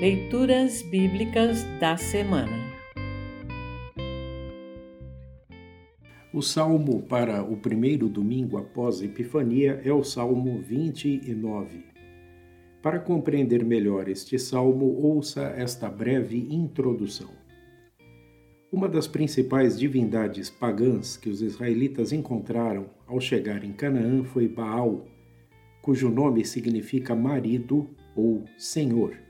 Leituras Bíblicas da Semana O salmo para o primeiro domingo após Epifania é o Salmo 29. Para compreender melhor este salmo, ouça esta breve introdução. Uma das principais divindades pagãs que os israelitas encontraram ao chegar em Canaã foi Baal, cujo nome significa marido ou senhor.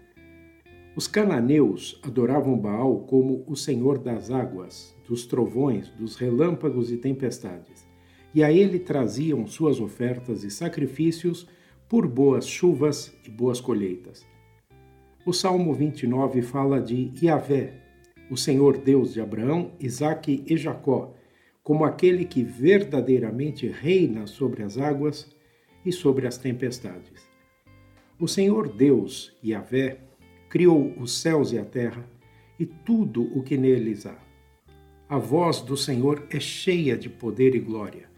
Os cananeus adoravam Baal como o senhor das águas, dos trovões, dos relâmpagos e tempestades, e a ele traziam suas ofertas e sacrifícios por boas chuvas e boas colheitas. O Salmo 29 fala de Yahvé, o Senhor Deus de Abraão, Isaque e Jacó, como aquele que verdadeiramente reina sobre as águas e sobre as tempestades. O Senhor Deus, Yahvé, criou os céus e a terra e tudo o que neles há. A voz do Senhor é cheia de poder e glória.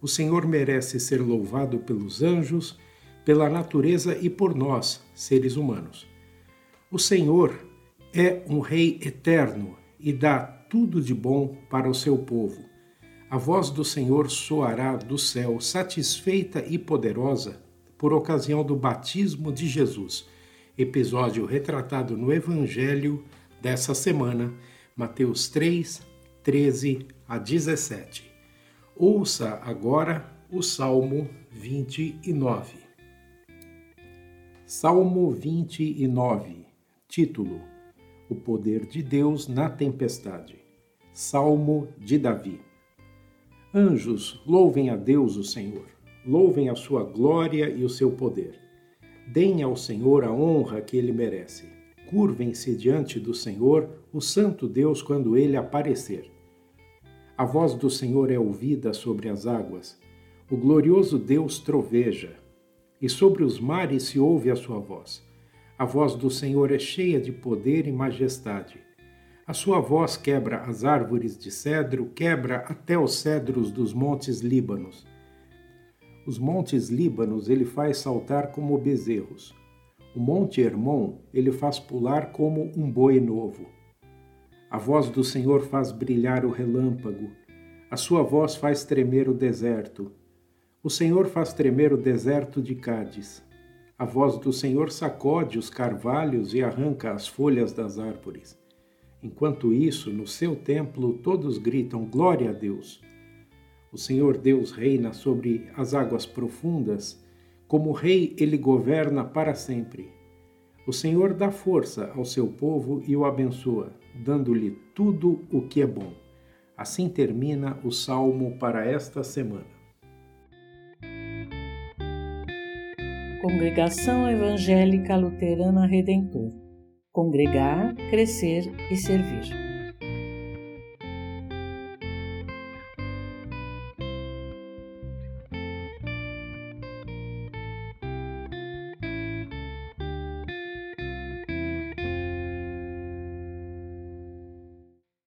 O Senhor merece ser louvado pelos anjos, pela natureza e por nós, seres humanos. O Senhor é um Rei eterno e dá tudo de bom para o seu povo. A voz do Senhor soará do céu, satisfeita e poderosa, por ocasião do batismo de Jesus episódio retratado no Evangelho dessa semana, Mateus 3, 13 a 17. Ouça agora o Salmo 29. Salmo 29, título: O poder de Deus na tempestade. Salmo de Davi. Anjos, louvem a Deus o Senhor, louvem a sua glória e o seu poder Deem ao Senhor a honra que ele merece. Curvem-se diante do Senhor, o Santo Deus, quando ele aparecer. A voz do Senhor é ouvida sobre as águas. O glorioso Deus troveja, e sobre os mares se ouve a sua voz. A voz do Senhor é cheia de poder e majestade. A sua voz quebra as árvores de cedro, quebra até os cedros dos montes Líbanos. Os montes Líbanos ele faz saltar como bezerros. O monte Hermon ele faz pular como um boi novo. A voz do Senhor faz brilhar o relâmpago. A sua voz faz tremer o deserto. O Senhor faz tremer o deserto de Cádiz. A voz do Senhor sacode os carvalhos e arranca as folhas das árvores. Enquanto isso, no seu templo, todos gritam: Glória a Deus! O Senhor Deus reina sobre as águas profundas, como rei ele governa para sempre. O Senhor dá força ao seu povo e o abençoa, dando-lhe tudo o que é bom. Assim termina o salmo para esta semana. Congregação Evangélica Luterana Redentor Congregar, Crescer e Servir.